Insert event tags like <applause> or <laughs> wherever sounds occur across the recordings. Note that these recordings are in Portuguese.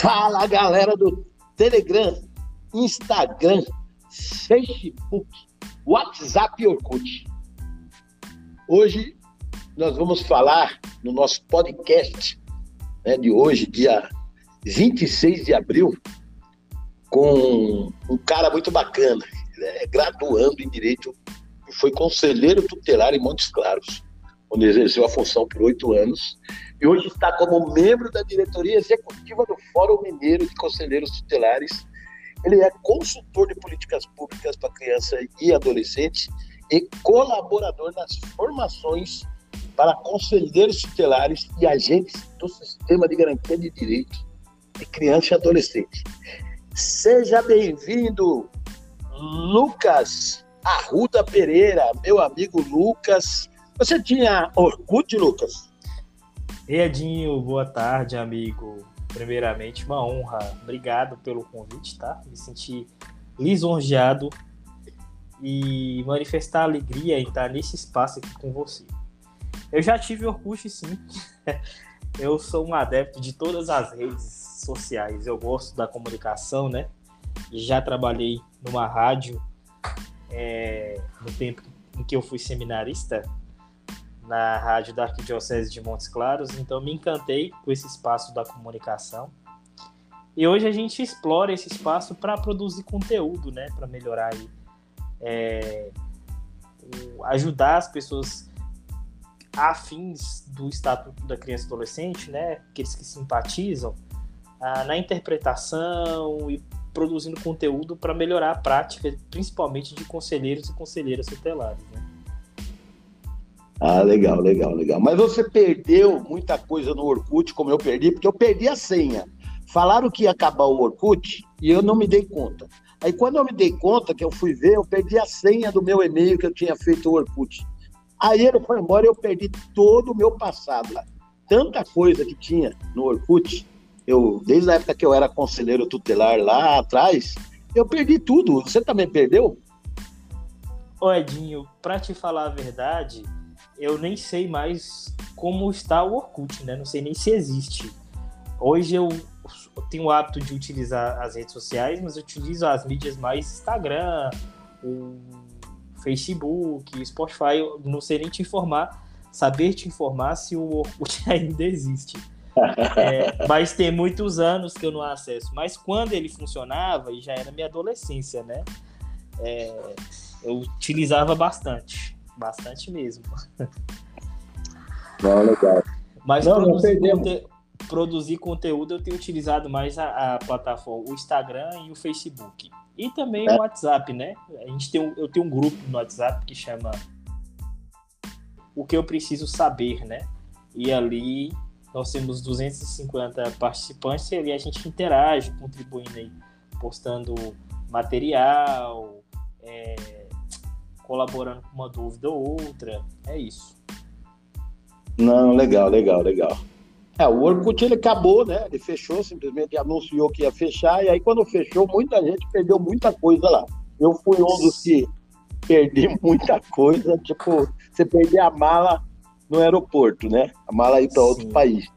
Fala galera do Telegram, Instagram, Facebook, WhatsApp e Orkut. Hoje nós vamos falar no nosso podcast né, de hoje, dia 26 de abril, com um cara muito bacana. É graduando em Direito foi conselheiro tutelar em Montes Claros, onde exerceu a função por oito anos e hoje está como membro da diretoria executiva do Fórum Mineiro de Conselheiros Tutelares. Ele é consultor de políticas públicas para criança e adolescente e colaborador nas formações para conselheiros tutelares e agentes do sistema de garantia de direitos de criança e adolescente. Seja bem-vindo, Lucas Arruda Pereira, meu amigo Lucas. Você tinha Orkut, Lucas? Edinho, boa tarde, amigo. Primeiramente, uma honra. Obrigado pelo convite, tá? Me senti lisonjeado e manifestar alegria em estar nesse espaço aqui com você. Eu já tive Orkut, sim. <laughs> Eu sou um adepto de todas as redes sociais. Eu gosto da comunicação, né? Já trabalhei numa rádio é, no tempo em que eu fui seminarista na rádio da Arquidiocese de Montes Claros, então me encantei com esse espaço da comunicação. E hoje a gente explora esse espaço para produzir conteúdo, né, para melhorar aí, é, ajudar as pessoas afins do Estatuto da Criança e Adolescente, né, aqueles que simpatizam, ah, na interpretação e produzindo conteúdo para melhorar a prática, principalmente de conselheiros e conselheiras tutelares. Né? Ah, legal, legal, legal. Mas você perdeu muita coisa no Orkut, como eu perdi, porque eu perdi a senha. Falaram que ia acabar o Orkut e eu não me dei conta. Aí quando eu me dei conta, que eu fui ver, eu perdi a senha do meu e-mail que eu tinha feito o Orkut. Aí ele foi embora e eu perdi todo o meu passado. Tanta coisa que tinha no Orkut, eu, desde a época que eu era conselheiro tutelar lá atrás, eu perdi tudo. Você também perdeu? Ô Edinho, pra te falar a verdade, eu nem sei mais como está o Orkut, né? Não sei nem se existe. Hoje eu tenho o hábito de utilizar as redes sociais, mas eu utilizo as mídias mais Instagram, o Facebook, Spotify. Eu não sei nem te informar, saber te informar se o Orkut <laughs> ainda existe. É, mas tem muitos anos que eu não acesso. Mas quando ele funcionava, e já era minha adolescência, né? É, eu utilizava bastante. Bastante mesmo. Não, legal. Mas não, produzir, não conte... produzir, conteúdo eu tenho utilizado mais a, a, plataforma, o Instagram e o Facebook. E também é. o WhatsApp, né? A gente tem um, eu tenho um grupo no WhatsApp que chama O que eu preciso saber, né? E ali nós temos 250 participantes e ali a gente interage, contribuindo aí, postando material, é, colaborando com uma dúvida ou outra. É isso. Não, legal, legal, legal. É, o Orkut ele acabou, né? Ele fechou, simplesmente anunciou que ia fechar, e aí quando fechou, muita gente perdeu muita coisa lá. Eu fui um dos que perdi <laughs> muita coisa, tipo, você perder a mala no aeroporto, né? A mala ir para outro país. <laughs>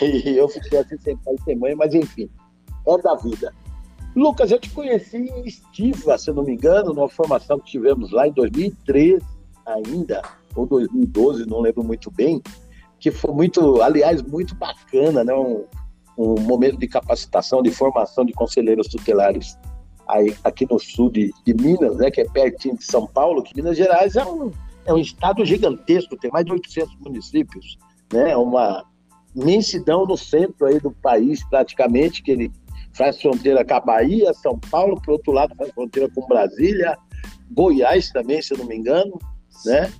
E eu fiquei assim sem pai e sem mãe, mas enfim, é da vida. Lucas, eu te conheci em Estiva, se eu não me engano, numa formação que tivemos lá em 2013 ainda, ou 2012, não lembro muito bem, que foi muito, aliás, muito bacana, né? Um, um momento de capacitação, de formação de conselheiros tutelares aí, aqui no sul de, de, Minas, né? Que é pertinho de São Paulo, que Minas Gerais é um, é um estado gigantesco, tem mais de 800 municípios, né? É uma imensidão no centro aí do país, praticamente, que ele faz fronteira com a Bahia, São Paulo, por outro lado faz fronteira com Brasília, Goiás também, se eu não me engano, né?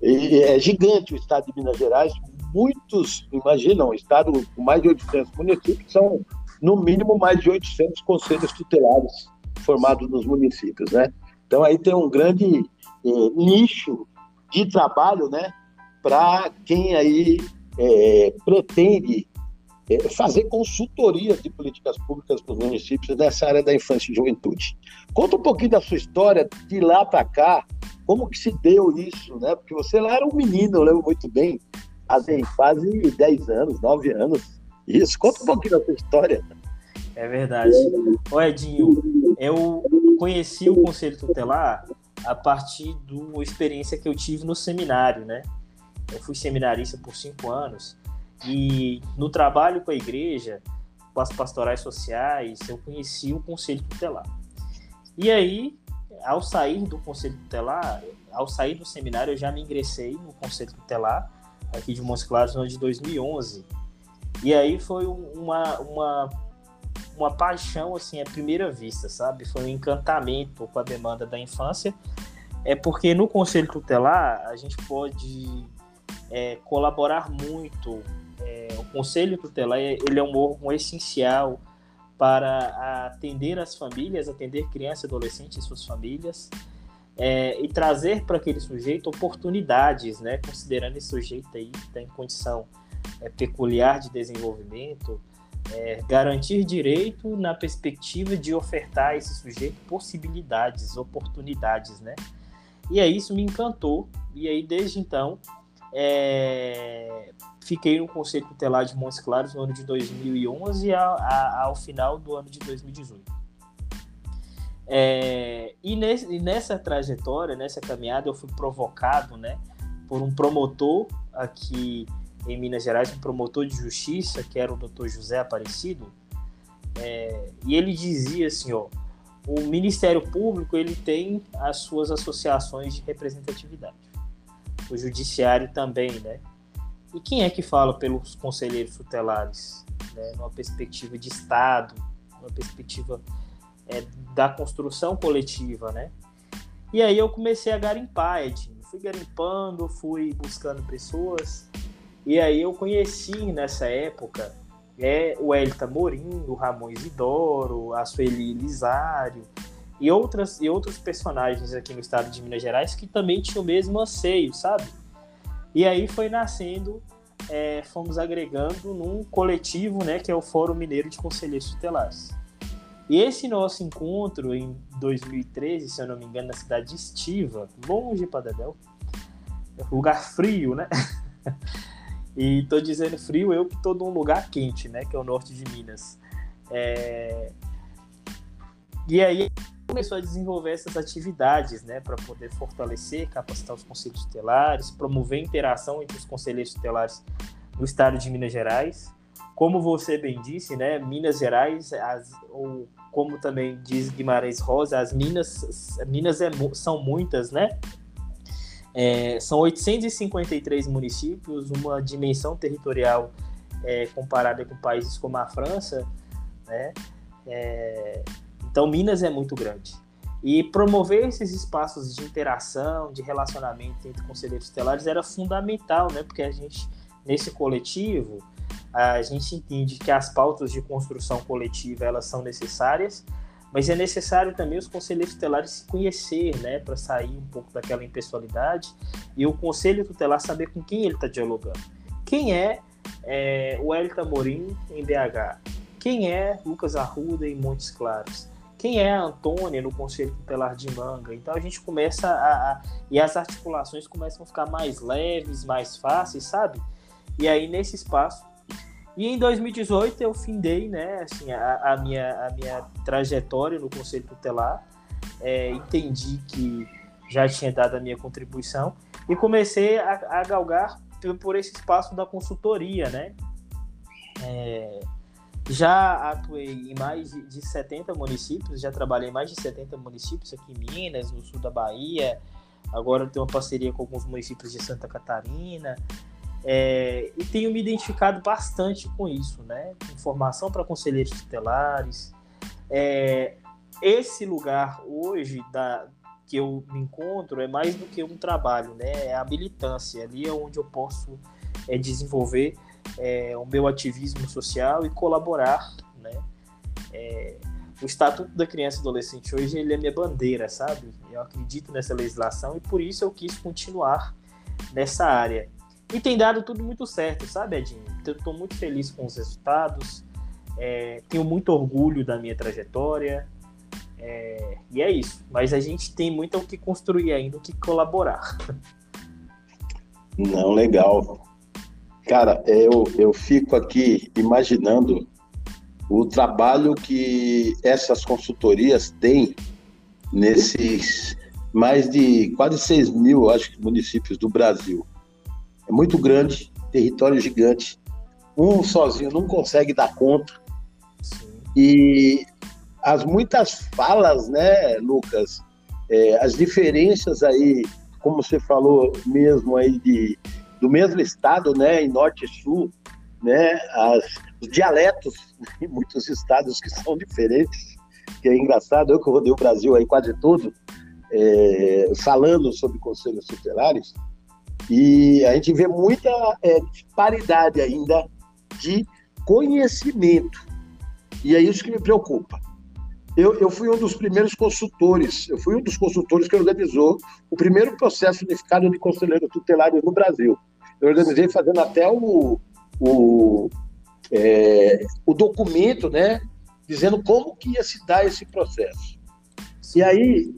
E é gigante o estado de Minas Gerais, muitos, imaginam, um estado com mais de 800 municípios, são no mínimo mais de 800 conselhos tutelares formados nos municípios, né? Então aí tem um grande é, nicho de trabalho, né, para quem aí é, pretende fazer consultoria de políticas públicas para os municípios nessa área da infância e juventude. Conta um pouquinho da sua história de lá para cá, como que se deu isso, né? Porque você lá era um menino, eu lembro muito bem, há quase 10 anos, 9 anos, Isso, conta um pouquinho da sua história. É verdade. Ô Edinho, eu conheci o Conselho Tutelar a partir de uma experiência que eu tive no seminário, né? Eu fui seminarista por cinco anos e no trabalho com a igreja, com as pastorais sociais, eu conheci o Conselho Tutelar. E aí, ao sair do Conselho Tutelar, ao sair do seminário, eu já me ingressei no Conselho Tutelar, aqui de Montes Claros, no ano de 2011. E aí foi uma, uma, uma paixão, assim, à primeira vista, sabe? Foi um encantamento com a demanda da infância. É porque no Conselho Tutelar a gente pode é, colaborar muito. É, Conselho Tutelar ele é um órgão essencial para atender as famílias, atender crianças, adolescentes e suas famílias, é, e trazer para aquele sujeito oportunidades, né? Considerando esse sujeito aí que está em condição é, peculiar de desenvolvimento, é, garantir direito na perspectiva de ofertar a esse sujeito possibilidades, oportunidades, né? E aí isso me encantou, e aí desde então é, fiquei no Conselho Tutelar de Montes Claros no ano de 2011 ao, ao final do ano de 2018. É, e, nesse, nessa trajetória, nessa caminhada, eu fui provocado né, por um promotor aqui em Minas Gerais, um promotor de justiça, que era o doutor José Aparecido, é, e ele dizia assim, ó, o Ministério Público ele tem as suas associações de representatividade o judiciário também, né? E quem é que fala pelos conselheiros tutelares, né? Numa perspectiva de Estado, numa perspectiva é, da construção coletiva, né? E aí eu comecei a garimpar, Edinho. Fui garimpando, fui buscando pessoas. E aí eu conheci nessa época é, o Elita Morim, o Ramon Isidoro, a Sueli Lisário, e, outras, e outros personagens aqui no estado de Minas Gerais que também tinham o mesmo anseio, sabe? E aí foi nascendo, é, fomos agregando num coletivo, né, que é o Fórum Mineiro de Conselheiros Tutelares. E esse nosso encontro em 2013, se eu não me engano, na cidade de Estiva, longe para Dedéu, lugar frio, né? <laughs> e tô dizendo frio, eu que tô num lugar quente, né, que é o norte de Minas. É... E aí começou a desenvolver essas atividades, né, para poder fortalecer, capacitar os conselhos tutelares, promover interação entre os conselheiros tutelares no estado de Minas Gerais. Como você bem disse, né, Minas Gerais, as, ou como também diz Guimarães Rosa, as minas, minas é, são muitas, né? É, são 853 municípios, uma dimensão territorial é, comparada com países como a França, né? É, então, Minas é muito grande. E promover esses espaços de interação, de relacionamento entre conselheiros estelares era fundamental, né? Porque a gente, nesse coletivo, a gente entende que as pautas de construção coletiva elas são necessárias, mas é necessário também os conselheiros tutelares se conhecer, né, para sair um pouco daquela impessoalidade e o conselho tutelar saber com quem ele está dialogando. Quem é, é o Hélio Morim em BH? Quem é Lucas Arruda em Montes Claros? Quem é a Antônia no Conselho Tutelar de Manga. Então a gente começa a, a, E as articulações começam a ficar mais leves, mais fáceis, sabe? E aí nesse espaço. E em 2018 eu findei, né, assim, a, a minha, a minha trajetória no Conselho Tutelar. É, entendi que já tinha dado a minha contribuição e comecei a, a galgar por esse espaço da consultoria, né? É, já atuei em mais de 70 municípios, já trabalhei em mais de 70 municípios aqui em Minas, no sul da Bahia. Agora tenho uma parceria com alguns municípios de Santa Catarina. É, e tenho me identificado bastante com isso, né? Informação para conselheiros tutelares. É, esse lugar hoje da, que eu me encontro é mais do que um trabalho, né? É a militância. Ali é onde eu posso é, desenvolver é, o meu ativismo social e colaborar, né? É, o Estatuto da Criança e Adolescente hoje ele é minha bandeira, sabe? Eu acredito nessa legislação e por isso eu quis continuar nessa área. E tem dado tudo muito certo, sabe, Edinho? Estou muito feliz com os resultados, é, tenho muito orgulho da minha trajetória, é, e é isso. Mas a gente tem muito o que construir ainda, o que colaborar. Não, legal. Cara, eu, eu fico aqui imaginando o trabalho que essas consultorias têm nesses mais de quase 6 mil, acho que, municípios do Brasil. É muito grande, território gigante. Um sozinho não consegue dar conta. Sim. E as muitas falas, né, Lucas, é, as diferenças aí, como você falou mesmo aí de, do mesmo estado, né, em norte e sul, né, as, os dialetos em muitos estados que são diferentes, que é engraçado, eu que rodei o Brasil aí quase todo, é, falando sobre conselhos tutelares, e a gente vê muita é, disparidade ainda de conhecimento. E é isso que me preocupa. Eu, eu, fui um dos primeiros consultores, eu fui um dos consultores que organizou o primeiro processo unificado de conselheiros tutelares no Brasil. Eu organizei fazendo até o, o, é, o documento, né, dizendo como que ia se dar esse processo. E aí,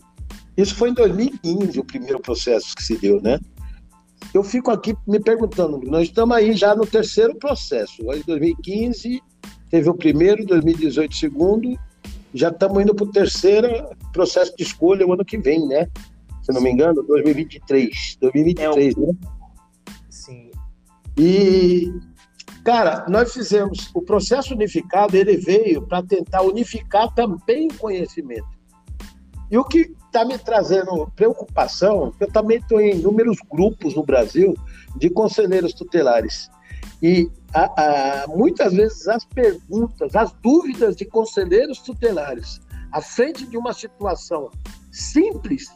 isso foi em 2015 o primeiro processo que se deu, né? Eu fico aqui me perguntando, nós estamos aí já no terceiro processo. Em 2015 teve o primeiro, 2018 o segundo, já estamos indo para o terceiro processo de escolha o ano que vem, né? Se não me engano, 2023. 2023, é o... né? E Cara, nós fizemos o processo unificado, ele veio para tentar unificar também conhecimento. E o que está me trazendo preocupação, eu também estou em inúmeros grupos no Brasil de conselheiros tutelares. E a, a, muitas vezes as perguntas, as dúvidas de conselheiros tutelares, à frente de uma situação simples,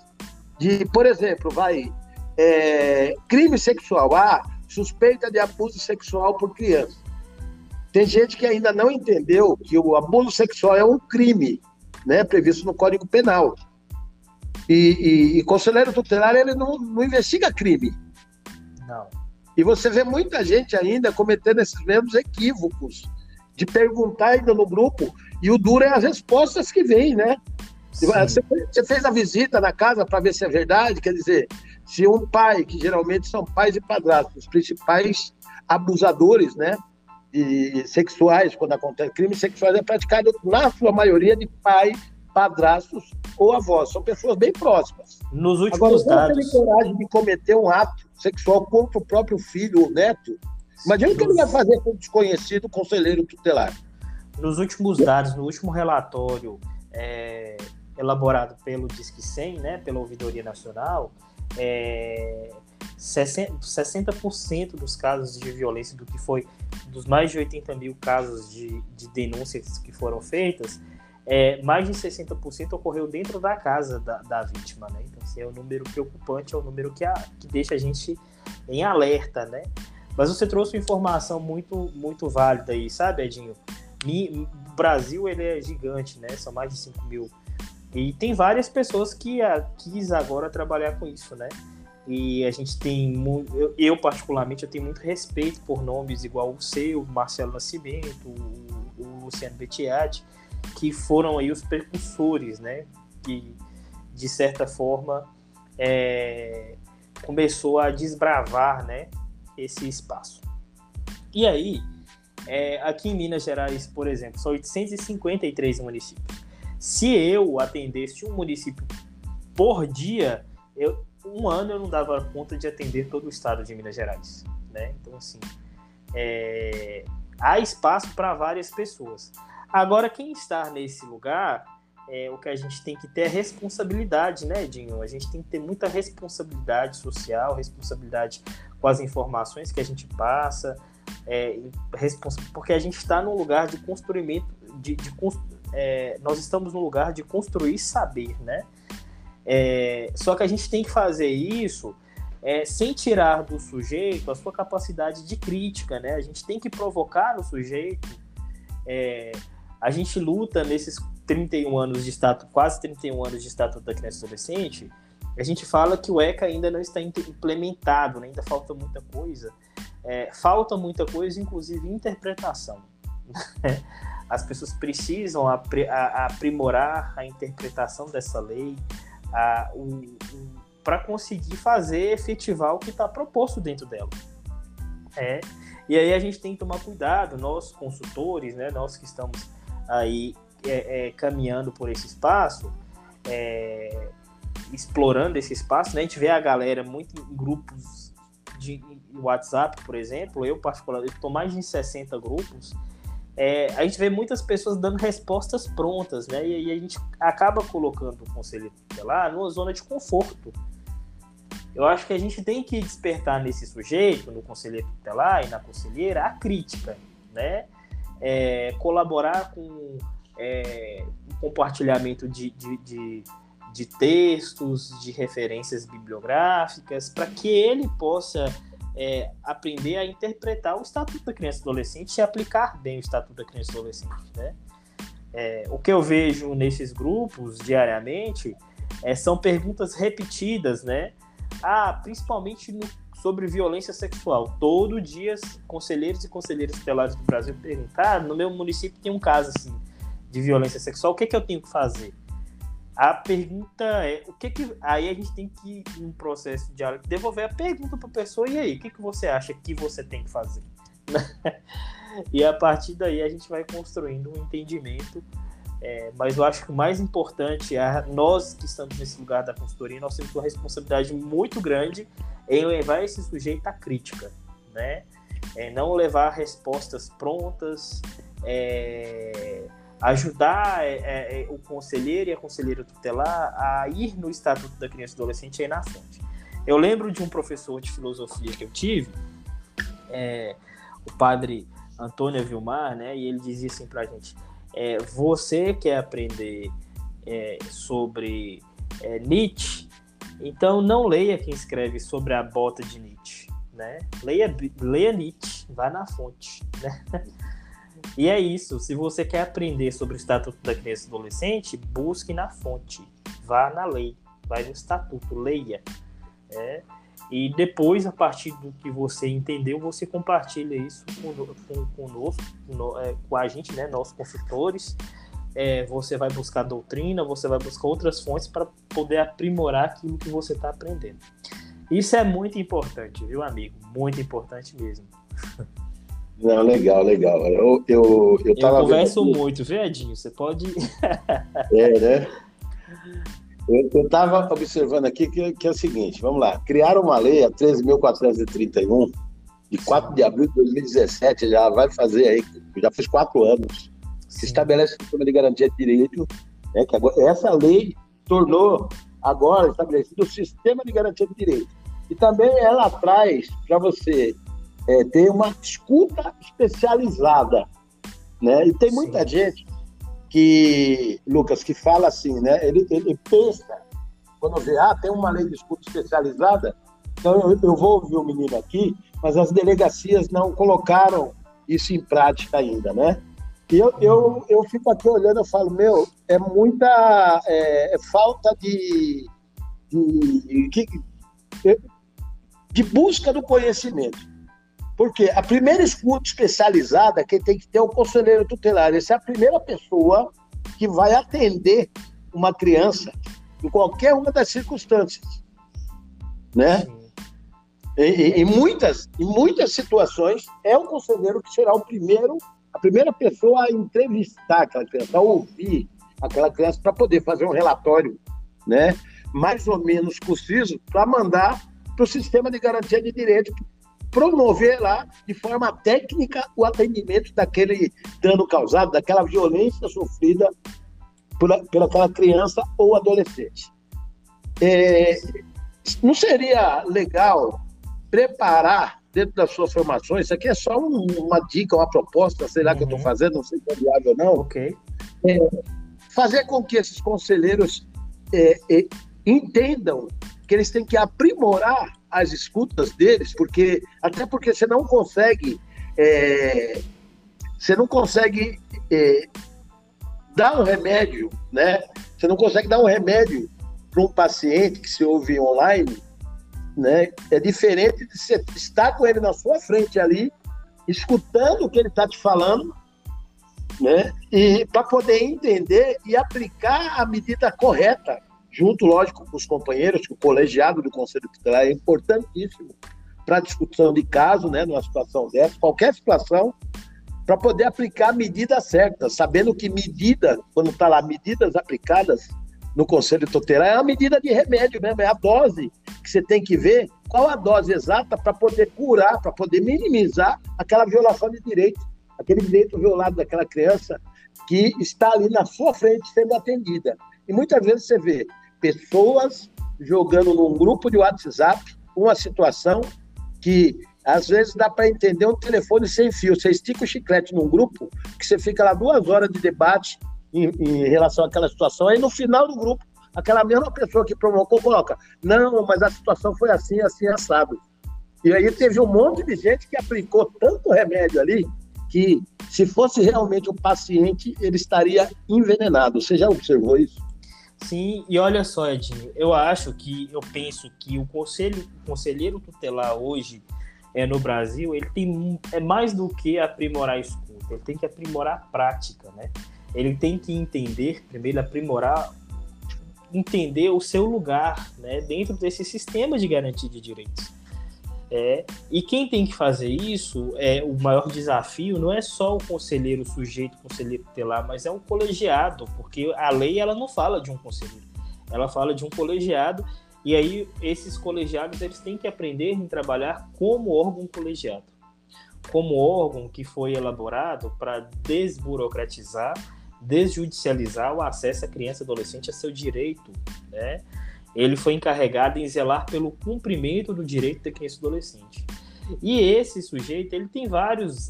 de, por exemplo, vai, é, crime sexual. Ah, suspeita de abuso sexual por criança. Tem gente que ainda não entendeu que o abuso sexual é um crime, né, previsto no Código Penal. E, e, e conselheiro tutelar ele não, não investiga crime. Não. E você vê muita gente ainda cometendo esses mesmos equívocos de perguntar ainda no grupo e o duro é as respostas que vêm, né? Você, você fez a visita na casa para ver se é verdade, quer dizer, se um pai, que geralmente são pais e padrastos, os principais abusadores, né, de sexuais, quando acontece crimes sexuais, é praticado na sua maioria de pai, padrastos ou avós. São pessoas bem próximas. Nos últimos Agora, dados. tem coragem de cometer um ato sexual contra o próprio filho ou neto. Imagina o que ele vai fazer com o desconhecido conselheiro tutelar. Nos últimos dados, no último relatório é, elaborado pelo Disque 100, né, pela Ouvidoria Nacional, é, 60%, 60% dos casos de violência, do que foi dos mais de 80 mil casos de, de denúncias que foram feitas, é, mais de 60% ocorreu dentro da casa da, da vítima, né? Então, assim, é um número preocupante, é um número que, a, que deixa a gente em alerta, né? Mas você trouxe uma informação muito, muito válida aí, sabe, Edinho? O Brasil, ele é gigante, né? São mais de 5 mil e tem várias pessoas que a, quis agora trabalhar com isso, né? E a gente tem muito, eu, eu, particularmente eu tenho muito respeito por nomes igual o seu, Marcelo Nascimento, o, o Luciano Bettiati, que foram aí os precursores, né? Que de certa forma é, começou a desbravar, né? Esse espaço. E aí, é, aqui em Minas Gerais, por exemplo, são 853 municípios. Se eu atendesse um município por dia, eu, um ano eu não dava conta de atender todo o estado de Minas Gerais. Né? Então, assim, é, há espaço para várias pessoas. Agora, quem está nesse lugar, é, o que a gente tem que ter é responsabilidade, né, Edinho? A gente tem que ter muita responsabilidade social, responsabilidade com as informações que a gente passa, é, porque a gente está num lugar de construimento, de, de, é, nós estamos no lugar de construir saber, né? É, só que a gente tem que fazer isso é, sem tirar do sujeito a sua capacidade de crítica, né? A gente tem que provocar no sujeito. É, a gente luta nesses 31 anos de estatuto, quase 31 anos de estatuto da criança e adolescente. A gente fala que o ECA ainda não está implementado, né? ainda falta muita coisa. É, falta muita coisa, inclusive interpretação. <laughs> as pessoas precisam aprimorar a interpretação dessa lei para conseguir fazer efetivar o que está proposto dentro dela. É. E aí a gente tem que tomar cuidado, nós consultores, né, nós que estamos aí é, é, caminhando por esse espaço, é, explorando esse espaço, né, a gente vê a galera muito em grupos de WhatsApp, por exemplo, eu particularmente estou mais de 60 grupos, é, a gente vê muitas pessoas dando respostas prontas, né? E aí a gente acaba colocando o conselho tutelar numa zona de conforto. Eu acho que a gente tem que despertar nesse sujeito, no conselheiro tutelar e na conselheira, a crítica, né? É, colaborar com é, compartilhamento de, de, de, de, textos, de referências bibliográficas, para que ele possa é, aprender a interpretar o Estatuto da Criança e Adolescente e aplicar bem o Estatuto da Criança e Adolescente. Né? É, o que eu vejo nesses grupos diariamente é, são perguntas repetidas, né? Ah, principalmente no, sobre violência sexual. Todo dia, conselheiros e conselheiras tutelares do Brasil perguntam: ah, no meu município tem um caso assim de violência sexual, o que, é que eu tenho que fazer? A pergunta é, o que que aí a gente tem que um processo de diálogo devolver a pergunta para a pessoa e aí, o que que você acha que você tem que fazer? <laughs> e a partir daí a gente vai construindo um entendimento. É, mas eu acho que o mais importante é nós que estamos nesse lugar da consultoria, nós temos uma responsabilidade muito grande em levar esse sujeito à crítica, né? É não levar respostas prontas, é, ajudar é, é, é, o conselheiro e a conselheira tutelar a ir no Estatuto da Criança e Adolescente aí na fonte. Eu lembro de um professor de filosofia que eu tive, é, o padre Antônio Vilmar, né, e ele dizia assim para a gente, é, você quer aprender é, sobre Nietzsche, então não leia quem escreve sobre a bota de Nietzsche, né? Leia, leia Nietzsche, vá na fonte, né? <laughs> E é isso. Se você quer aprender sobre o Estatuto da Criança e Adolescente, busque na fonte. Vá na lei. Vai no Estatuto, leia. É, e depois, a partir do que você entendeu, você compartilha isso conosco, é, com a gente, né, nossos consultores. É, você vai buscar doutrina, você vai buscar outras fontes para poder aprimorar aquilo que você está aprendendo. Isso é muito importante, viu, amigo? Muito importante mesmo. <laughs> Não, legal, legal. Eu, eu, eu, tava eu converso vendo... muito, Edinho? Você pode. <laughs> é, né? Eu estava observando aqui que, que, é o seguinte: vamos lá. Criaram uma lei, a 13.431, de 4 de abril de 2017, já vai fazer aí, já fez quatro anos, que estabelece o sistema de garantia de direito. Né, que agora, essa lei tornou agora estabelecido o sistema de garantia de direito. E também ela traz para você é, ter uma escuta especializada, né? E tem muita Sim. gente que, Lucas, que fala assim, né? Ele, ele pensa, quando vê, ah, tem uma lei de escuta especializada, então eu, eu vou ouvir o menino aqui, mas as delegacias não colocaram isso em prática ainda, né? E eu, eu, eu fico aqui olhando, eu falo, meu, é muita é, é falta de, de, de, de busca do conhecimento. Porque a primeira escuta especializada, quem tem que ter é o conselheiro tutelar. Essa é a primeira pessoa que vai atender uma criança em qualquer uma das circunstâncias. Né? Em, muitas, em muitas situações, é o conselheiro que será o primeiro, a primeira pessoa a entrevistar aquela criança, a ouvir aquela criança para poder fazer um relatório né, mais ou menos preciso para mandar para o sistema de garantia de direito promover lá de forma técnica o atendimento daquele dano causado, daquela violência sofrida por, por aquela criança ou adolescente. É, não seria legal preparar dentro das suas formações, isso aqui é só um, uma dica, uma proposta, sei lá uhum. que eu estou fazendo, não sei se é viável ou não. Ok. É, fazer com que esses conselheiros é, é entendam que eles têm que aprimorar as escutas deles, porque até porque você não consegue é, você não consegue é, dar um remédio, né? Você não consegue dar um remédio para um paciente que se ouve online, né? É diferente de você estar com ele na sua frente ali, escutando o que ele está te falando, né? E para poder entender e aplicar a medida correta junto, lógico, com os companheiros, que o colegiado do Conselho Tutelar é importantíssimo para discussão de caso, né, numa situação dessa, qualquer situação, para poder aplicar a medida certa, sabendo que medida, quando está lá, medidas aplicadas no Conselho Tutelar, é uma medida de remédio mesmo, é a dose que você tem que ver qual a dose exata para poder curar, para poder minimizar aquela violação de direito, aquele direito violado daquela criança que está ali na sua frente sendo atendida. E muitas vezes você vê pessoas jogando num grupo de WhatsApp uma situação que às vezes dá para entender um telefone sem fio. Você estica o chiclete num grupo, que você fica lá duas horas de debate em, em relação àquela situação, aí no final do grupo, aquela mesma pessoa que provocou coloca: não, mas a situação foi assim, assim, assado. E aí teve um monte de gente que aplicou tanto remédio ali que, se fosse realmente o paciente, ele estaria envenenado. Você já observou isso? Sim, e olha só, Edinho, eu acho que, eu penso que o conselho, o conselheiro tutelar hoje é, no Brasil, ele tem é mais do que aprimorar a escuta, ele tem que aprimorar a prática, né? Ele tem que entender, primeiro, aprimorar, entender o seu lugar, né, dentro desse sistema de garantia de direitos. É, e quem tem que fazer isso, é o maior desafio não é só o conselheiro sujeito, o conselheiro tutelar, mas é um colegiado, porque a lei ela não fala de um conselheiro, ela fala de um colegiado, e aí esses colegiados eles têm que aprender em trabalhar como órgão colegiado, como órgão que foi elaborado para desburocratizar, desjudicializar o acesso à criança e adolescente a seu direito, né? Ele foi encarregado em zelar pelo cumprimento do direito da criança e adolescente. E esse sujeito, ele tem vários,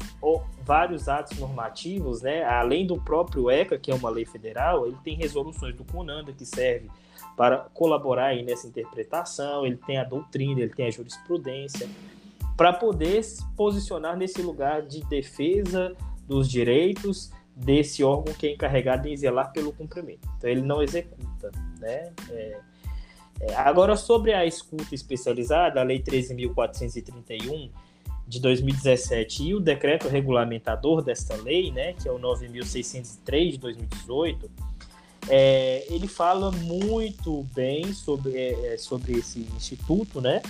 vários atos normativos, né? Além do próprio ECA, que é uma lei federal, ele tem resoluções do CONANDA que serve para colaborar aí nessa interpretação, ele tem a doutrina, ele tem a jurisprudência, para poder se posicionar nesse lugar de defesa dos direitos desse órgão que é encarregado em zelar pelo cumprimento. Então ele não executa, né? É, agora, sobre a escuta especializada, a Lei 13.431 de 2017 e o decreto regulamentador desta lei, né, que é o 9.603 de 2018, é, ele fala muito bem sobre, é, é, sobre esse instituto, né,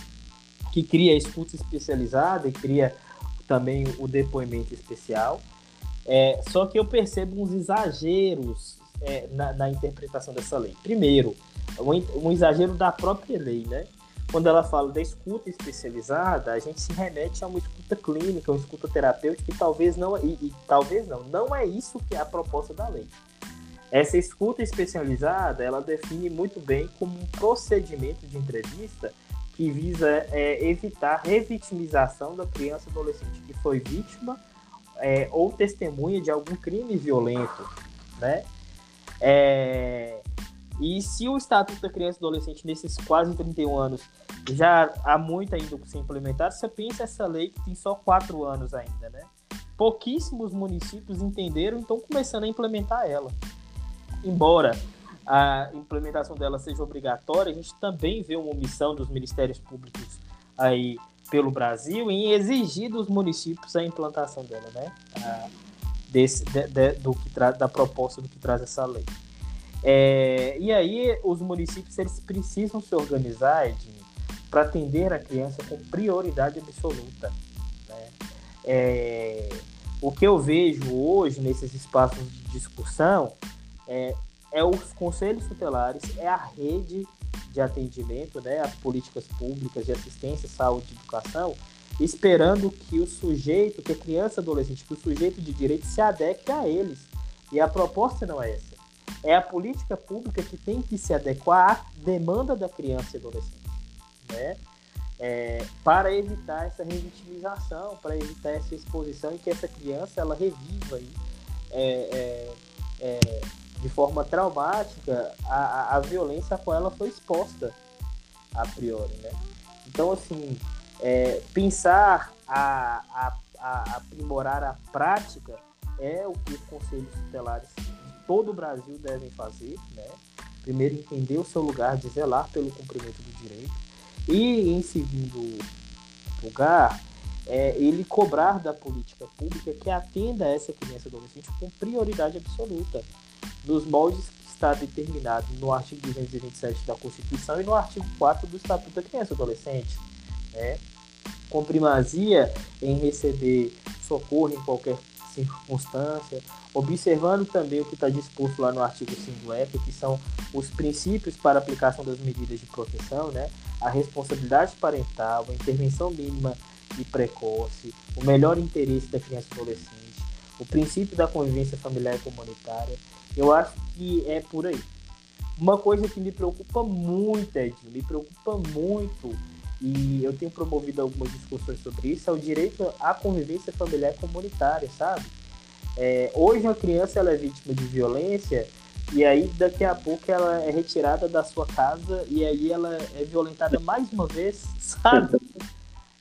que cria a escuta especializada e cria também o depoimento especial. É, só que eu percebo uns exageros é, na, na interpretação dessa lei. Primeiro, um, exagero da própria lei, né? Quando ela fala da escuta especializada, a gente se remete a uma escuta clínica, uma escuta terapêutica, e talvez não, e, e talvez não, não é isso que é a proposta da lei. Essa escuta especializada, ela define muito bem como um procedimento de entrevista que visa é, evitar revitimização da criança ou adolescente que foi vítima é, ou testemunha de algum crime violento, né? É, e se o Estatuto da Criança e Adolescente, nesses quase 31 anos, já há muito ainda que ser implementado, você pensa essa lei que tem só quatro anos ainda, né? Pouquíssimos municípios entenderam e estão começando a implementar ela. Embora a implementação dela seja obrigatória, a gente também vê uma omissão dos ministérios públicos aí pelo Brasil em exigir dos municípios a implantação dela, né? A, desse, de, de, do que da proposta do que traz essa lei. É, e aí os municípios eles precisam se organizar para atender a criança com prioridade absoluta. Né? É, o que eu vejo hoje nesses espaços de discussão é, é os conselhos tutelares, é a rede de atendimento, né, as políticas públicas de assistência, saúde e educação, esperando que o sujeito, que a criança adolescente, que o sujeito de direito se adeque a eles. E a proposta não é essa é a política pública que tem que se adequar à demanda da criança e adolescente, né? É, para evitar essa revitimização, para evitar essa exposição e que essa criança ela reviva aí, é, é, é de forma traumática a, a, violência a qual ela foi exposta a priori, né? Então, assim, é, pensar a, a, a aprimorar a prática é o que os conselhos tutelares todo o Brasil devem fazer, né? Primeiro, entender o seu lugar de zelar pelo cumprimento do direito. E, em segundo lugar, é, ele cobrar da política pública que atenda essa criança adolescente com prioridade absoluta, nos moldes que está determinado no artigo 227 da Constituição e no artigo 4 do Estatuto da Criança e Adolescente. Né? com primazia em receber socorro em qualquer circunstância, observando também o que está disposto lá no artigo 5F, que são os princípios para aplicação das medidas de proteção, né? a responsabilidade parental, a intervenção mínima e precoce, o melhor interesse da criança e adolescente, o princípio da convivência familiar e comunitária. Eu acho que é por aí. Uma coisa que me preocupa muito, Edinho, me preocupa muito, e eu tenho promovido algumas discussões sobre isso, é o direito à convivência familiar comunitária, sabe? É, hoje a criança ela é vítima de violência e aí daqui a pouco ela é retirada da sua casa e aí ela é violentada mais uma vez, sabe?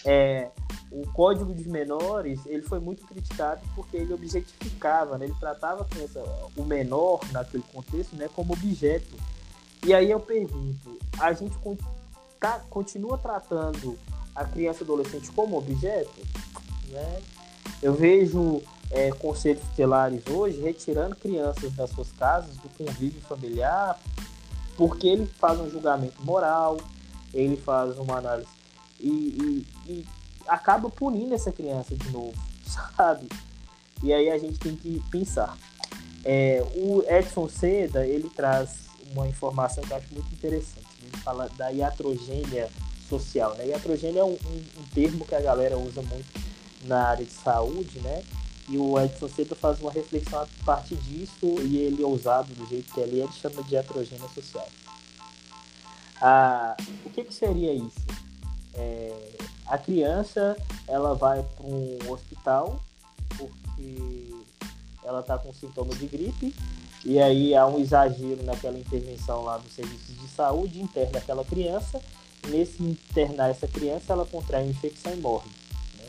É, o Código de Menores ele foi muito criticado porque ele objetificava, né? ele tratava criança, o menor naquele contexto né, como objeto. E aí eu pergunto, a gente tá, continua tratando a criança e adolescente como objeto? Né? Eu vejo é, conselhos tutelares hoje retirando crianças das suas casas, do convívio familiar, porque ele faz um julgamento moral, ele faz uma análise e, e, e acaba punindo essa criança de novo, <laughs> sabe? E aí a gente tem que pensar. É, o Edson Seda, ele traz uma informação que eu acho muito interessante. Ele fala da iatrogênia social. Né? Iatrogênia é um, um, um termo que a galera usa muito na área de saúde, né? E o Edson Seda faz uma reflexão a partir disso e ele é ousado do jeito que ele é, ele chama de iatrogênia social. Ah, o que, que seria isso? É, a criança ela vai para um hospital porque ela está com sintomas de gripe e aí há um exagero naquela intervenção lá dos serviços de saúde, interna aquela criança. Nesse internar essa criança, ela contrai uma infecção e morre. Né?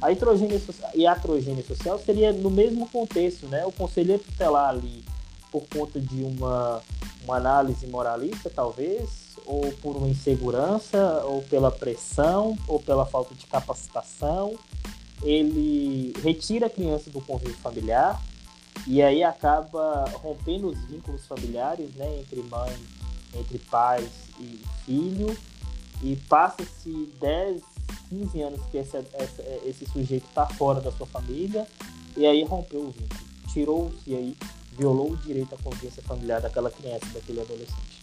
A hidrogênio e a atrogênia social seria no mesmo contexto, né? O conselheiro tutelar ali, por conta de uma, uma análise moralista, talvez, ou por uma insegurança, ou pela pressão, ou pela falta de capacitação, ele retira a criança do convívio familiar, e aí acaba rompendo os vínculos familiares, né, entre mãe, entre pais e filho, e passa-se 10, 15 anos que esse, esse, sujeito está fora da sua família, e aí rompeu o vínculo. Tirou-se aí, violou o direito à convivência familiar daquela criança, daquele adolescente.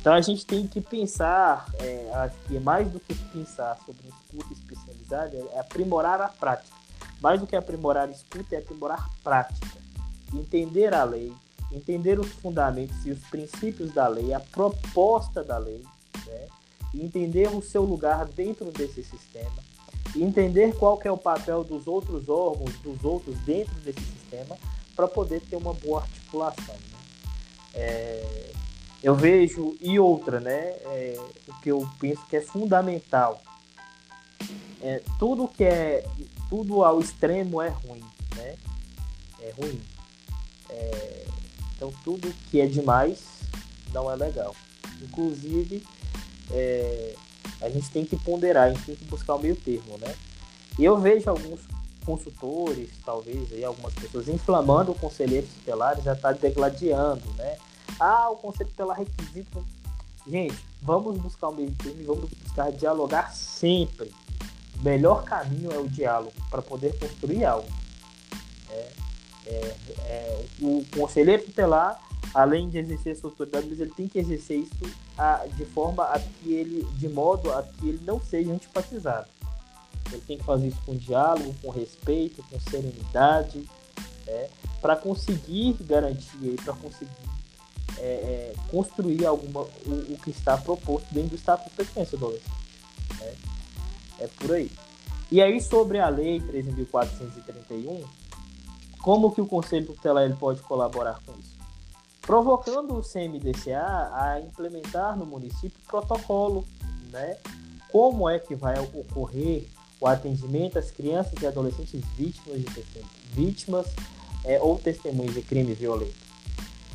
Então a gente tem que pensar, é, acho que mais do que pensar sobre escuta especializada, é aprimorar a prática mais do que aprimorar escuta, é aprimorar prática. Entender a lei, entender os fundamentos e os princípios da lei, a proposta da lei, né? entender o seu lugar dentro desse sistema, entender qual é o papel dos outros órgãos, dos outros dentro desse sistema, para poder ter uma boa articulação. Né? É, eu vejo, e outra, né, é, o que eu penso que é fundamental, é, tudo que é tudo ao extremo é ruim, né? É ruim. É, então tudo que é demais não é legal. Inclusive, é, a gente tem que ponderar, a gente tem que buscar o meio termo, né? E eu vejo alguns consultores, talvez, aí, algumas pessoas inflamando o conselheiro tutelar já está degladiando, né? Ah, o conselho tutelar requisito. Gente, vamos buscar o meio termo e vamos buscar dialogar sempre o melhor caminho é o diálogo para poder construir algo. É, é, é, o conselheiro tutelar, além de exercer sua autoridade, ele tem que exercer isso a, de forma a que ele, de modo a que ele não seja antipatizado. Ele tem que fazer isso com diálogo, com respeito, com serenidade, é, para conseguir garantir, para conseguir é, é, construir alguma, o, o, que está proposto dentro do Estatuto da Criança e Adolescente. Né? É por aí. E aí, sobre a Lei 13.431, como que o Conselho Tutelar ele pode colaborar com isso? Provocando o CMDCA a implementar no município protocolo, né? Como é que vai ocorrer o atendimento às crianças e adolescentes vítimas de vítimas é, ou testemunhas de crime violento.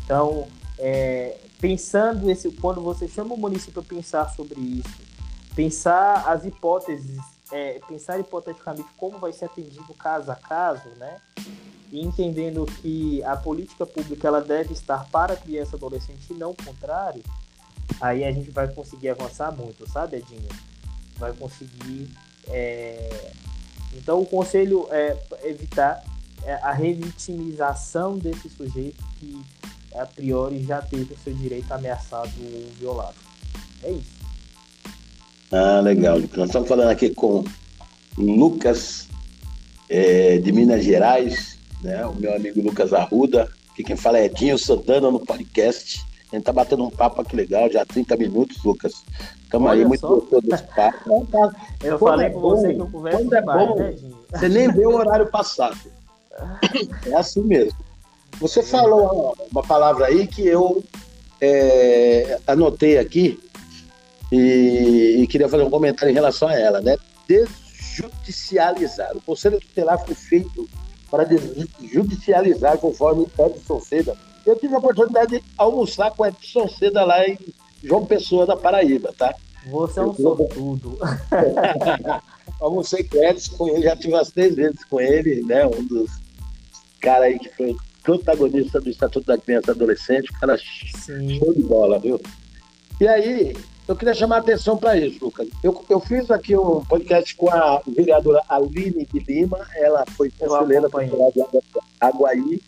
Então, é, pensando esse, quando você chama o município a pensar sobre isso, pensar as hipóteses, é, pensar hipoteticamente como vai ser atendido caso a caso, né? E entendendo que a política pública ela deve estar para criança e adolescente e não o contrário, aí a gente vai conseguir avançar muito, sabe, Edinho? vai conseguir. É... Então, o conselho é evitar é, a revitimização desse sujeito que, a priori, já teve o seu direito ameaçado ou violado. É isso. Ah, legal. Nós estamos falando aqui com Lucas, é, de Minas Gerais, né? o meu amigo Lucas Arruda, que quem fala é Edinho Santana no podcast. A gente tá batendo um papo aqui legal, já há 30 minutos, Lucas. Estamos aí muito gostoso desse <laughs> papo. Eu quando falei é com você que eu converso é bom, né, Você nem vê o horário passado. <laughs> É assim mesmo. Você falou uma palavra aí que eu é, anotei aqui e, e, queria fazer um comentário em relação a ela, né? Desjudicializar. O Conselho Tutelar foi feito para judicializar, conforme Edson Seda. Eu tive a oportunidade de almoçar com Edson Seda lá em João Pessoa, da Paraíba, tá? Você é um sortudo. <laughs> Almocei com Edson, com ele, já tive umas três vezes com ele, né? Um dos caras aí que foi protagonista do Estatuto da Criança e Adolescente, cara Sim. show de bola, viu? E aí, eu queria chamar a atenção para isso, Lucas. Eu, eu fiz aqui um podcast com a vereadora Aline de Lima, ela foi conselheira de Aguaí,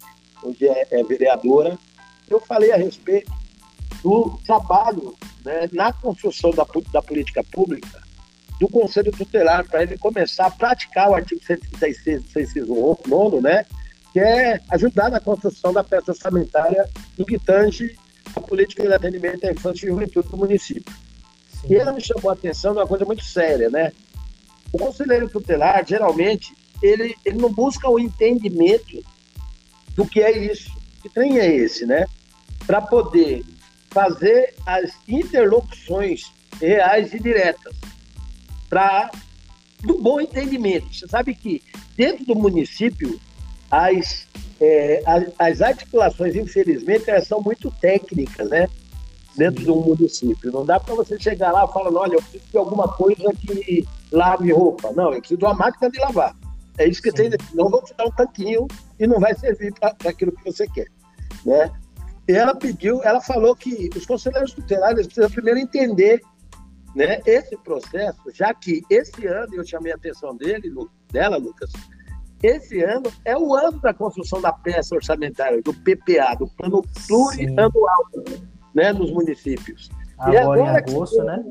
onde é, é, vereadora. Eu falei a respeito do trabalho né, na construção da, da política pública do Conselho Tutelar, para ele começar a praticar o artigo 136 do 669, né, que é ajudar na construção da peça orçamentária do que tange a política de atendimento à infância e juventude do município. Ela me chamou a atenção de uma coisa muito séria, né? O conselheiro tutelar, geralmente, ele, ele não busca o entendimento do que é isso, que trem é esse, né? Para poder fazer as interlocuções reais e diretas, para do bom entendimento. Você sabe que dentro do município as é, as, as, articulações, infelizmente, elas são muito técnicas, né? Dentro de um município. Não dá para você chegar lá e falar, olha, eu preciso de alguma coisa que lave roupa. Não, eu preciso de uma máquina de lavar. É isso que Sim. tem. Não vou te dar um tanquinho e não vai servir para aquilo que você quer, né? E ela pediu, ela falou que os conselheiros tutelares precisam primeiro entender né, esse processo, já que esse ano, eu chamei a atenção dele, dela, Lucas, esse ano é o ano da construção da peça orçamentária, do PPA, do Plano Plurianual, né, nos municípios. Agora, agora em agosto, né?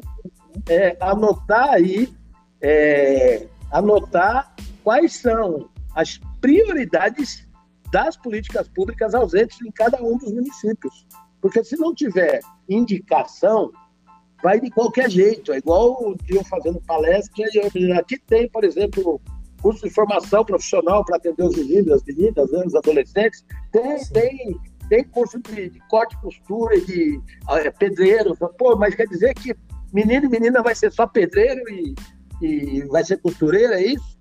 É, anotar aí, é, anotar quais são as prioridades das políticas públicas ausentes em cada um dos municípios. Porque se não tiver indicação, vai de qualquer jeito. É igual eu fazendo palestra, e aqui tem, por exemplo, curso de formação profissional para atender os meninos, as meninas, né, os adolescentes. Tem, tem, tem curso de, de corte, costura, de é, pedreiro. Pô, mas quer dizer que menino e menina vai ser só pedreiro e, e vai ser costureira, é isso?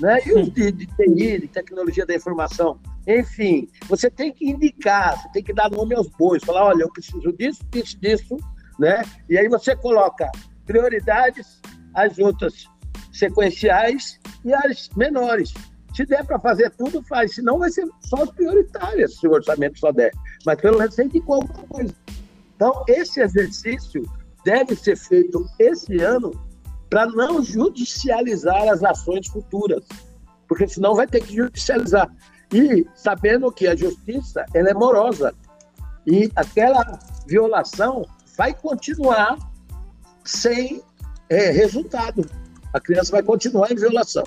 Né? E os de, de TI, de tecnologia da informação. Enfim, você tem que indicar, você tem que dar nome aos bois, falar, olha, eu preciso disso, disso, disso, né? E aí você coloca prioridades, as outras sequenciais e as menores. Se der para fazer tudo, faz. Senão vai ser só as prioritárias, se o orçamento só der. Mas pelo menos tem que alguma coisa. Então, esse exercício deve ser feito esse ano para não judicializar as ações futuras. Porque senão vai ter que judicializar. E sabendo que a justiça ela é morosa. E aquela violação vai continuar sem é, resultado a criança vai continuar em violação,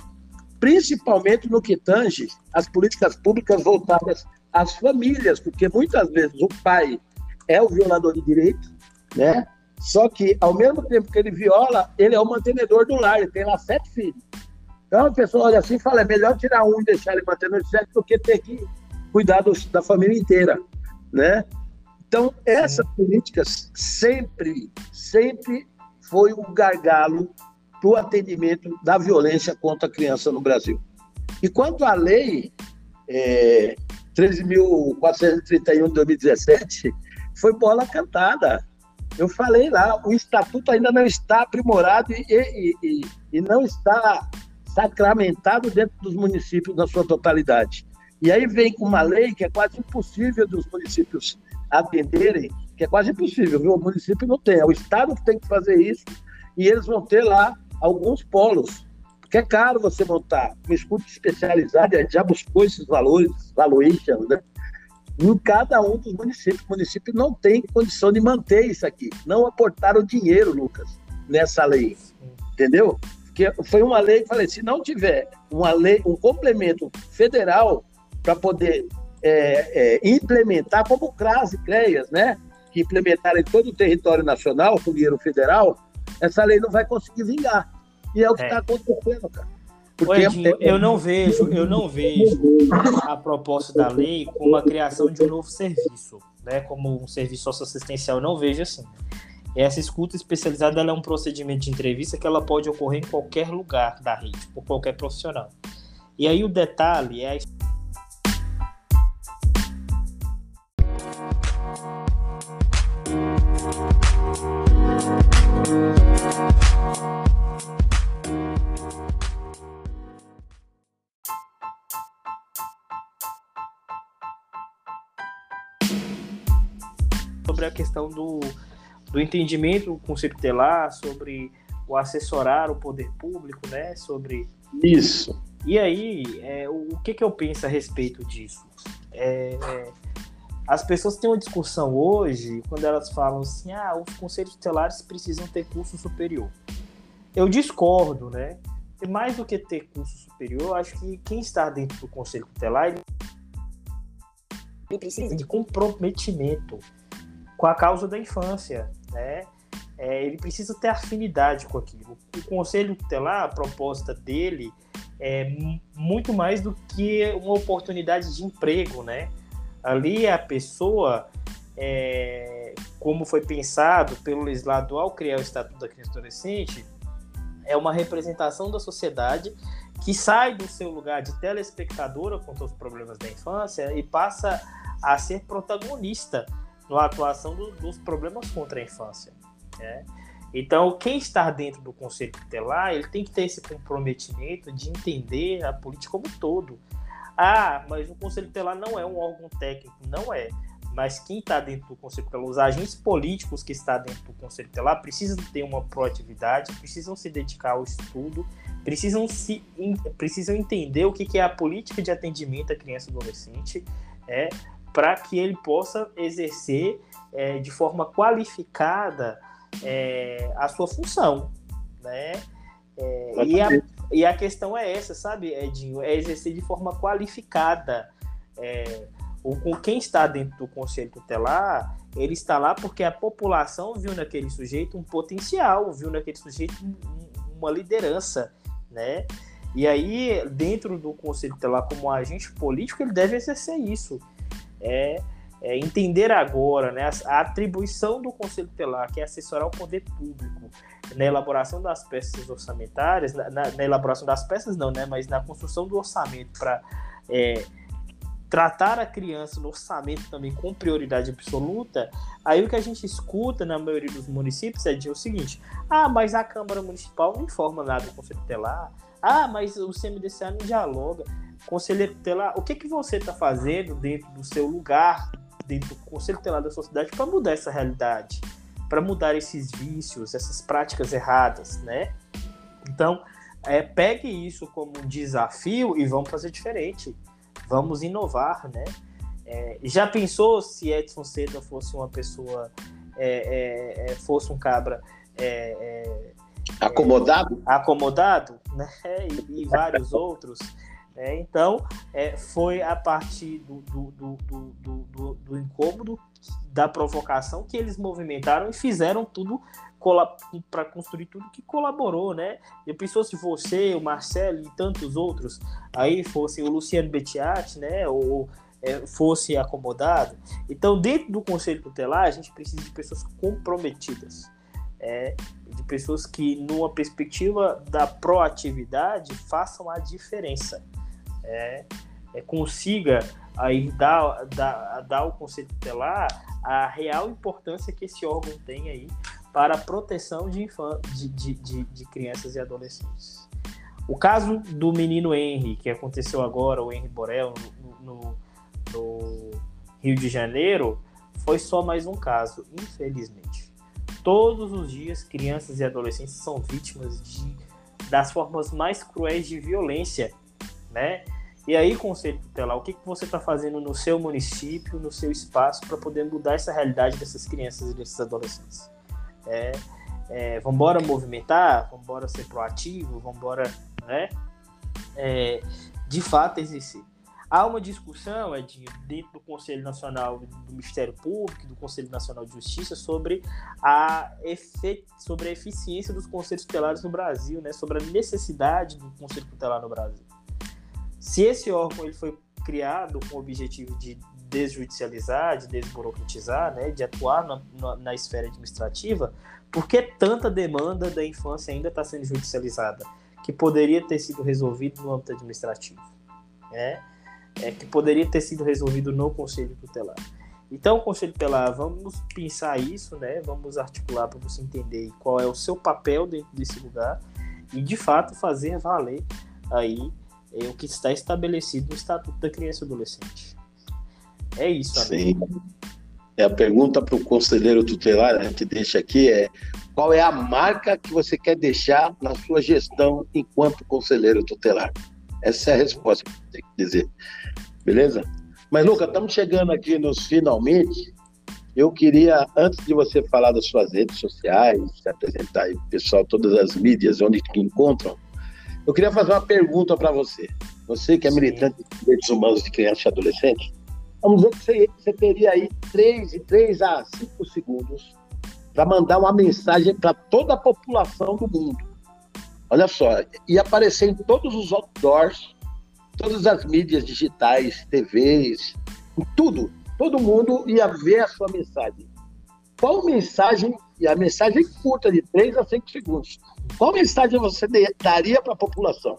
principalmente no que tange as políticas públicas voltadas às famílias, porque muitas vezes o pai é o violador de direito, né? Só que, ao mesmo tempo que ele viola, ele é o mantenedor do lar, ele tem lá sete filhos. Então a pessoa olha assim e fala: é melhor tirar um e deixar ele mantendo os sete do que ter que cuidar do, da família inteira, né? Então, essas Sim. políticas sempre, sempre foi um gargalo para o atendimento da violência contra a criança no Brasil. E quanto à lei é, 13.431 de 2017, foi bola cantada. Eu falei lá, o estatuto ainda não está aprimorado e, e, e, e não está sacramentado dentro dos municípios na sua totalidade. E aí vem com uma lei que é quase impossível dos municípios atenderem, que é quase impossível, viu? O município não tem, é o Estado que tem que fazer isso, e eles vão ter lá alguns polos, porque é caro você montar uma escuta especializada, já buscou esses valores, valuations, né? Em cada um dos municípios. O município não tem condição de manter isso aqui. Não aportaram dinheiro, Lucas, nessa lei. Entendeu? Porque foi uma lei, falei, se não tiver uma lei, um complemento federal para poder é, é, implementar, como o CRAS e CREAS, né? Que implementaram em todo o território nacional, com dinheiro federal, essa lei não vai conseguir vingar. E é o que está é. acontecendo, cara. Porque Edinho, é... eu não vejo, eu não vejo a proposta da lei como a criação de um novo serviço, né? Como um serviço socioassistencial, eu não vejo assim. Essa escuta especializada é um procedimento de entrevista que ela pode ocorrer em qualquer lugar da rede, por qualquer profissional. E aí o detalhe é a do entendimento do conceito telar, sobre o assessorar o poder público, né? Sobre isso. E aí, é, o, o que, que eu penso a respeito disso? É, é, as pessoas têm uma discussão hoje quando elas falam assim: ah, os conselhos tutelares precisam ter curso superior. Eu discordo, né? E mais do que ter curso superior, eu acho que quem está dentro do conselho tutelar ele precisa de comprometimento com a causa da infância, né? É, ele precisa ter afinidade com aquilo. O conselho tutelar, a proposta dele é muito mais do que uma oportunidade de emprego, né? Ali a pessoa, é, como foi pensado pelo legislador ao criar o Estatuto da Criança e Adolescente, é uma representação da sociedade que sai do seu lugar de telespectadora com os problemas da infância e passa a ser protagonista na atuação do, dos problemas contra a infância. Né? Então, quem está dentro do Conselho Tutelar, ele tem que ter esse comprometimento de entender a política como um todo. Ah, mas o Conselho Tutelar não é um órgão técnico, não é. Mas quem está dentro do Conselho Tutelar, os agentes políticos que estão dentro do Conselho Tutelar precisam ter uma proatividade, precisam se dedicar ao estudo, precisam, se, precisam entender o que é a política de atendimento à criança e adolescente, é, para que ele possa exercer é, de forma qualificada é, a sua função, né? É, e, a, e, a, questão é essa, sabe, Edinho? É exercer de forma qualificada. É, o, com quem está dentro do conselho tutelar, ele está lá porque a população viu naquele sujeito um potencial, viu naquele sujeito uma liderança, né? E aí, dentro do conselho tutelar, como agente político, ele deve exercer isso é, é entender agora né, a, atribuição do Conselho Tutelar, que é assessorar o poder público na elaboração das peças orçamentárias, na, na, na elaboração das peças não, né, mas na construção do orçamento para é, tratar a criança no orçamento também com prioridade absoluta, aí o que a gente escuta na maioria dos municípios é dizer o seguinte: ah, mas a Câmara Municipal não informa nada do Conselho Tutelar, ah, mas o CMDCA não dialoga. Conselheiro tutelar, o que, que você está fazendo dentro do seu lugar, dentro do conselho tutelar da sua cidade, para mudar essa realidade, para mudar esses vícios, essas práticas erradas, né? Então, é, pegue isso como um desafio e vamos fazer diferente. Vamos inovar, né? É, já pensou se Edson Seda fosse uma pessoa, é, é, é fosse um cabra é, acomodado? acomodado, né? <laughs> E, e vários outros. É, então, é, foi a partir do, do, do, do, do incômodo, da provocação, que eles movimentaram e fizeram tudo para construir tudo que colaborou, né? Eu pensou se você, o Marcelo e tantos outros aí fossem o Luciano Bettiati, né? Ou é, fosse acomodado. Então, dentro do Conselho Tutelar, a gente precisa de pessoas comprometidas. É, de pessoas que, numa perspectiva da proatividade, façam a diferença é, é, consiga aí dar, dar, dar ao Conselho Tutelar a real importância que esse órgão tem aí para a proteção de, de, de, de, de crianças e adolescentes. O caso do menino Henry, que aconteceu agora, o Henry Borel, no, no, no Rio de Janeiro, foi só mais um caso, infelizmente. Todos os dias, crianças e adolescentes são vítimas de das formas mais cruéis de violência, né? E aí, Conselho Tutelar, o que, que você está fazendo no seu município, no seu espaço, para poder mudar essa realidade dessas crianças e desses adolescentes? É, é, vamos embora movimentar, vamos embora ser proativo, vamos embora, né? É, de fato exercer. Há uma discussão, Edinho, dentro do Conselho Nacional do Ministério Público, do Conselho Nacional de Justiça, sobre a, sobre a eficiência dos conselhos tutelares no Brasil, né? sobre a necessidade do Conselho Tutelar no Brasil. Se esse órgão ele foi criado com o objetivo de desjudicializar, de desburocratizar, né, de atuar na, na, na esfera administrativa, por que tanta demanda da infância ainda está sendo judicializada? Que poderia ter sido resolvido no âmbito administrativo. Né? É, que poderia ter sido resolvido no Conselho Tutelar. Então, Conselho Tutelar, vamos pensar isso, né? vamos articular para você entender qual é o seu papel dentro desse lugar e, de fato, fazer valer aí é, o que está estabelecido no Estatuto da Criança e Adolescente. É isso, amigo. Sim. É a pergunta para o conselheiro tutelar, a gente deixa aqui, é qual é a marca que você quer deixar na sua gestão enquanto conselheiro tutelar? Essa é a resposta que tem que dizer. Beleza? Mas, Luca, estamos chegando aqui nos finalmente. Eu queria, antes de você falar das suas redes sociais, se apresentar aí, pessoal, todas as mídias onde te encontram, eu queria fazer uma pergunta para você. Você que é militante de direitos humanos de criança e adolescente, vamos dizer que você, você teria aí 3, 3 a 5 segundos para mandar uma mensagem para toda a população do mundo. Olha só, ia aparecer em todos os outdoors, todas as mídias digitais, TVs, em tudo. Todo mundo ia ver a sua mensagem. Qual mensagem, e a mensagem curta, de 3 a 5 segundos, qual mensagem você daria para a população?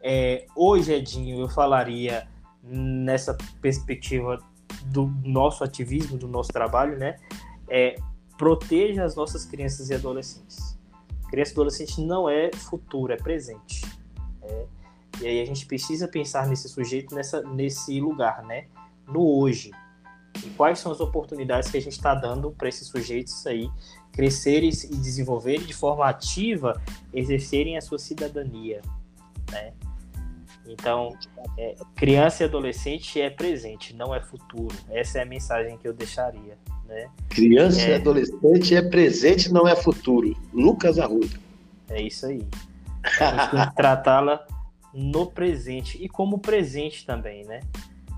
É, hoje, Edinho, eu falaria nessa perspectiva do nosso ativismo, do nosso trabalho, né? É, proteja as nossas crianças e adolescentes. Criança e adolescente não é futuro, é presente. É, e aí a gente precisa pensar nesse sujeito nessa, nesse lugar, né? No hoje. E quais são as oportunidades que a gente está dando para esses sujeitos aí crescerem e desenvolverem de forma ativa, exercerem a sua cidadania, né? Então, é, criança e adolescente é presente, não é futuro. Essa é a mensagem que eu deixaria. Né? Criança é, e adolescente é presente, não é futuro. Lucas Arruda. É isso aí. A gente tem que tratá-la no presente e como presente também, né?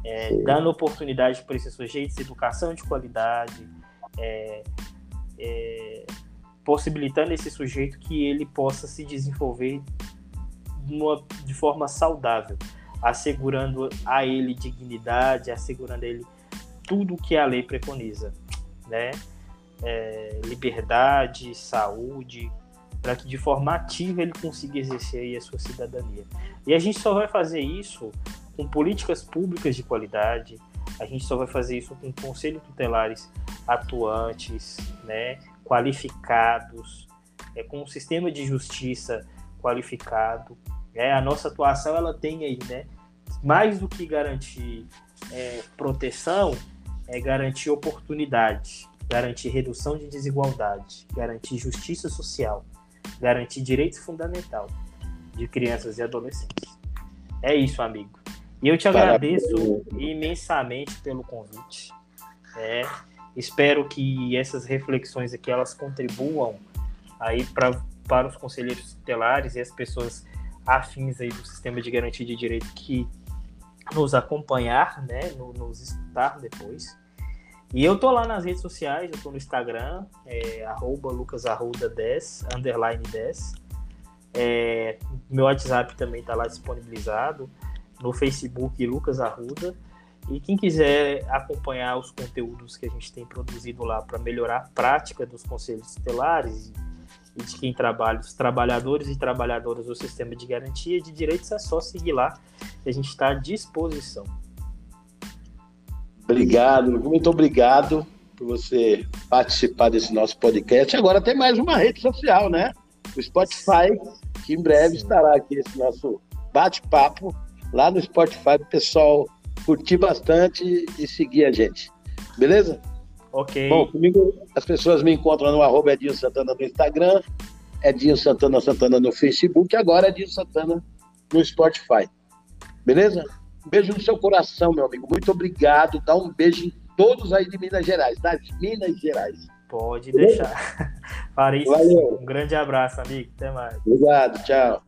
É, dando oportunidade para esses sujeitos, educação de qualidade, é, é, possibilitando esse sujeito que ele possa se desenvolver uma, de forma saudável, assegurando a ele dignidade, assegurando a ele tudo o que a lei preconiza, né? É, liberdade, saúde, para que de forma ativa ele consiga exercer a sua cidadania. E a gente só vai fazer isso com políticas públicas de qualidade, a gente só vai fazer isso com conselhos tutelares atuantes, né, qualificados, é, com um sistema de justiça qualificado, é, a nossa atuação ela tem aí, né? Mais do que garantir é, proteção, é garantir oportunidade, garantir redução de desigualdade, garantir justiça social, garantir direito fundamental de crianças e adolescentes. É isso, amigo. E eu te agradeço imensamente pelo convite. É, espero que essas reflexões aqui elas contribuam aí pra, para os conselheiros tutelares e as pessoas afins aí do sistema de garantia de direito que nos acompanhar, né, nos escutar depois. E eu tô lá nas redes sociais, eu tô no Instagram, é, arroba lucasarruda10, underline 10. É, meu WhatsApp também tá lá disponibilizado, no Facebook Lucas Arruda. E quem quiser acompanhar os conteúdos que a gente tem produzido lá para melhorar a prática dos conselhos tutelares e de quem trabalha, os trabalhadores e trabalhadoras do sistema de garantia de direitos, é só seguir lá, a gente está à disposição. Obrigado, muito obrigado por você participar desse nosso podcast. Agora tem mais uma rede social, né? O Spotify, que em breve estará aqui esse nosso bate-papo lá no Spotify, o pessoal curtir bastante e seguir a gente. Beleza? Ok. Bom, comigo as pessoas me encontram no arroba Edinho Santana no Instagram, Edinho Santana Santana no Facebook, agora Edinho Santana no Spotify. Beleza? Um beijo no seu coração, meu amigo. Muito obrigado. Dá um beijo em todos aí de Minas Gerais, das Minas Gerais. Pode deixar. <laughs> Farei Um grande abraço, amigo. Até mais. Obrigado. Tchau.